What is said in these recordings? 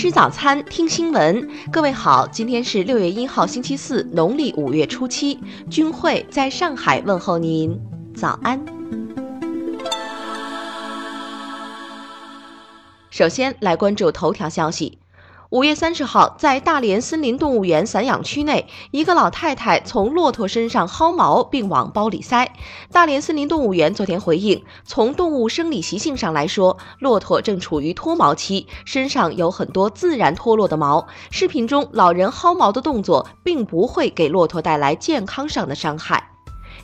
吃早餐，听新闻。各位好，今天是六月一号，星期四，农历五月初七。君会在上海问候您，早安。首先来关注头条消息。五月三十号，在大连森林动物园散养区内，一个老太太从骆驼身上薅毛并往包里塞。大连森林动物园昨天回应，从动物生理习性上来说，骆驼正处于脱毛期，身上有很多自然脱落的毛。视频中老人薅毛的动作，并不会给骆驼带来健康上的伤害。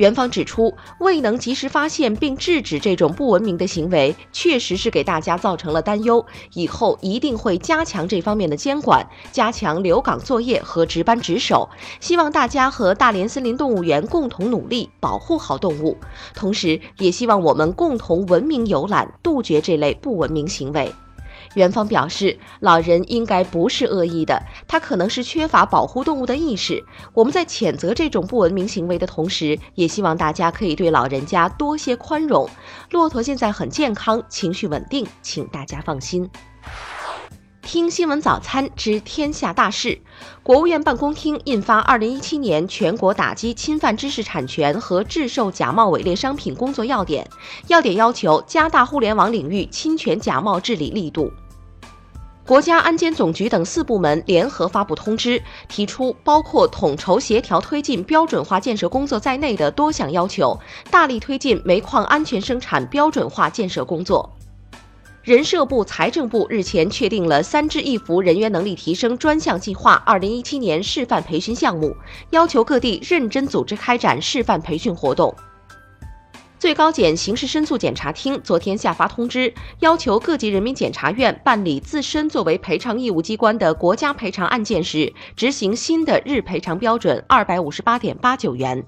园方指出，未能及时发现并制止这种不文明的行为，确实是给大家造成了担忧。以后一定会加强这方面的监管，加强留岗作业和值班值守。希望大家和大连森林动物园共同努力，保护好动物。同时，也希望我们共同文明游览，杜绝这类不文明行为。园方表示，老人应该不是恶意的，他可能是缺乏保护动物的意识。我们在谴责这种不文明行为的同时，也希望大家可以对老人家多些宽容。骆驼现在很健康，情绪稳定，请大家放心。听新闻早餐知天下大事，国务院办公厅印发《二零一七年全国打击侵犯知识产权和制售假冒伪劣商品工作要点》，要点要求加大互联网领域侵权假冒治理力度。国家安监总局等四部门联合发布通知，提出包括统筹协调推进标准化建设工作在内的多项要求，大力推进煤矿安全生产标准化建设工作。人社部、财政部日前确定了“三支一扶”人员能力提升专项计划二零一七年示范培训项目，要求各地认真组织开展示范培训活动。最高检刑事申诉检察厅昨天下发通知，要求各级人民检察院办理自身作为赔偿义务机关的国家赔偿案件时，执行新的日赔偿标准二百五十八点八九元。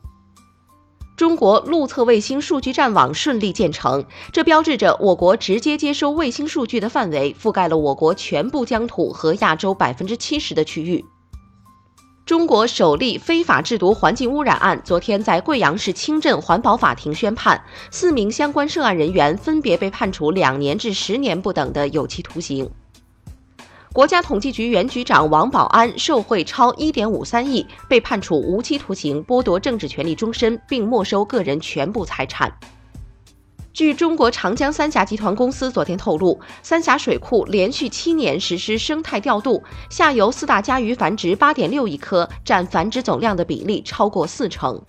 中国陆测卫星数据站网顺利建成，这标志着我国直接接收卫星数据的范围覆盖了我国全部疆土和亚洲百分之七十的区域。中国首例非法制毒环境污染案昨天在贵阳市清镇环保法庭宣判，四名相关涉案人员分别被判处两年至十年不等的有期徒刑。国家统计局原局长王保安受贿超一点五三亿，被判处无期徒刑，剥夺政治权利终身，并没收个人全部财产。据中国长江三峡集团公司昨天透露，三峡水库连续七年实施生态调度，下游四大家鱼繁殖八点六亿颗，占繁殖总量的比例超过四成。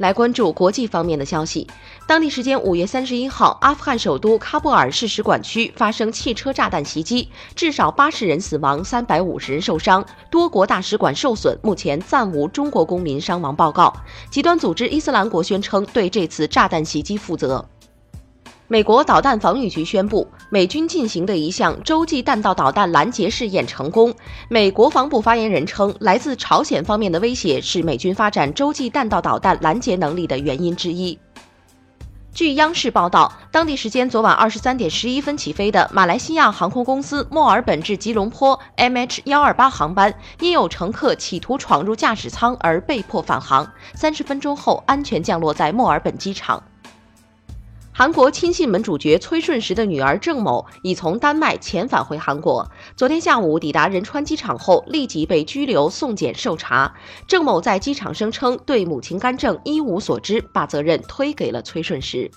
来关注国际方面的消息。当地时间五月三十一号，阿富汗首都喀布尔市使馆区发生汽车炸弹袭击，至少八十人死亡，三百五十人受伤，多国大使馆受损。目前暂无中国公民伤亡报告。极端组织伊斯兰国宣称对这次炸弹袭击负责。美国导弹防御局宣布，美军进行的一项洲际弹道导弹拦截试验成功。美国防部发言人称，来自朝鲜方面的威胁是美军发展洲际弹道导弹拦截能力的原因之一。据央视报道，当地时间昨晚二十三点十一分起飞的马来西亚航空公司墨尔本至吉隆坡 MH 幺二八航班，因有乘客企图闯入驾驶舱而被迫返航，三十分钟后安全降落在墨尔本机场。韩国亲信门主角崔顺实的女儿郑某已从丹麦遣返回韩国，昨天下午抵达仁川机场后，立即被拘留送检受查。郑某在机场声称对母亲干政一无所知，把责任推给了崔顺实。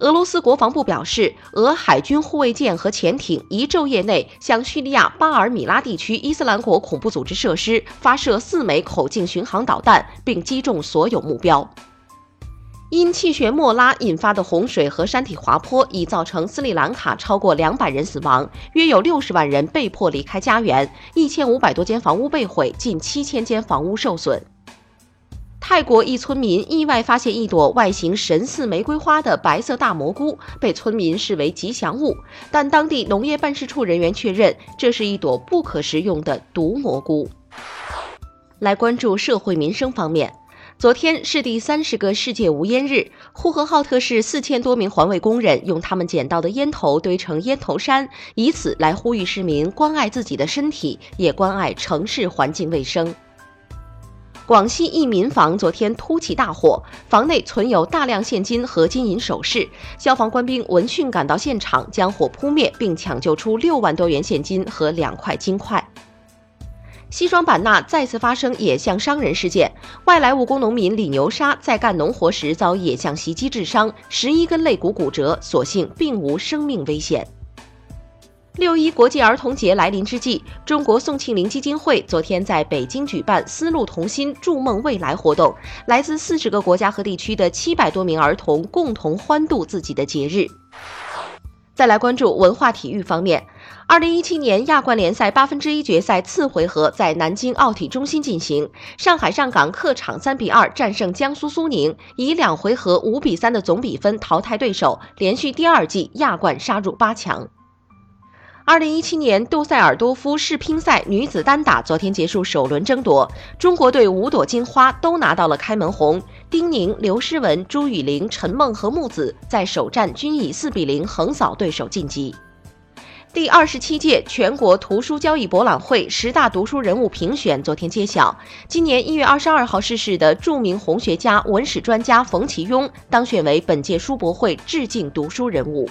俄罗斯国防部表示，俄海军护卫舰和潜艇一昼夜内向叙利亚巴尔米拉地区伊斯兰国恐怖组织设施发射四枚口径巡航导弹，并击中所有目标。因气旋莫拉引发的洪水和山体滑坡已造成斯里兰卡超过两百人死亡，约有六十万人被迫离开家园，一千五百多间房屋被毁，近七千间房屋受损。泰国一村民意外发现一朵外形神似玫瑰花的白色大蘑菇，被村民视为吉祥物，但当地农业办事处人员确认这是一朵不可食用的毒蘑菇。来关注社会民生方面。昨天是第三十个世界无烟日，呼和浩特市四千多名环卫工人用他们捡到的烟头堆成烟头山，以此来呼吁市民关爱自己的身体，也关爱城市环境卫生。广西一民房昨天突起大火，房内存有大量现金和金银首饰。消防官兵闻讯赶到现场，将火扑灭，并抢救出六万多元现金和两块金块。西双版纳再次发生野象伤人事件，外来务工农民李牛沙在干农活时遭野象袭击致伤，十一根肋骨骨折，所幸并无生命危险。六一国际儿童节来临之际，中国宋庆龄基金会昨天在北京举办“丝路同心，筑梦未来”活动，来自四十个国家和地区的七百多名儿童共同欢度自己的节日。再来关注文化体育方面，二零一七年亚冠联赛八分之一决赛次回合在南京奥体中心进行，上海上港客场三比二战胜江苏苏宁，以两回合五比三的总比分淘汰对手，连续第二季亚冠杀入八强。二零一七年杜塞尔多夫世乒赛女子单打昨天结束首轮争夺，中国队五朵金花都拿到了开门红。丁宁、刘诗雯、朱雨玲、陈梦和木子在首战均以四比零横扫对手晋级。第二十七届全国图书交易博览会十大读书人物评选昨天揭晓，今年一月二十二号逝世的著名红学家、文史专家冯其庸当选为本届书博会致敬读书人物。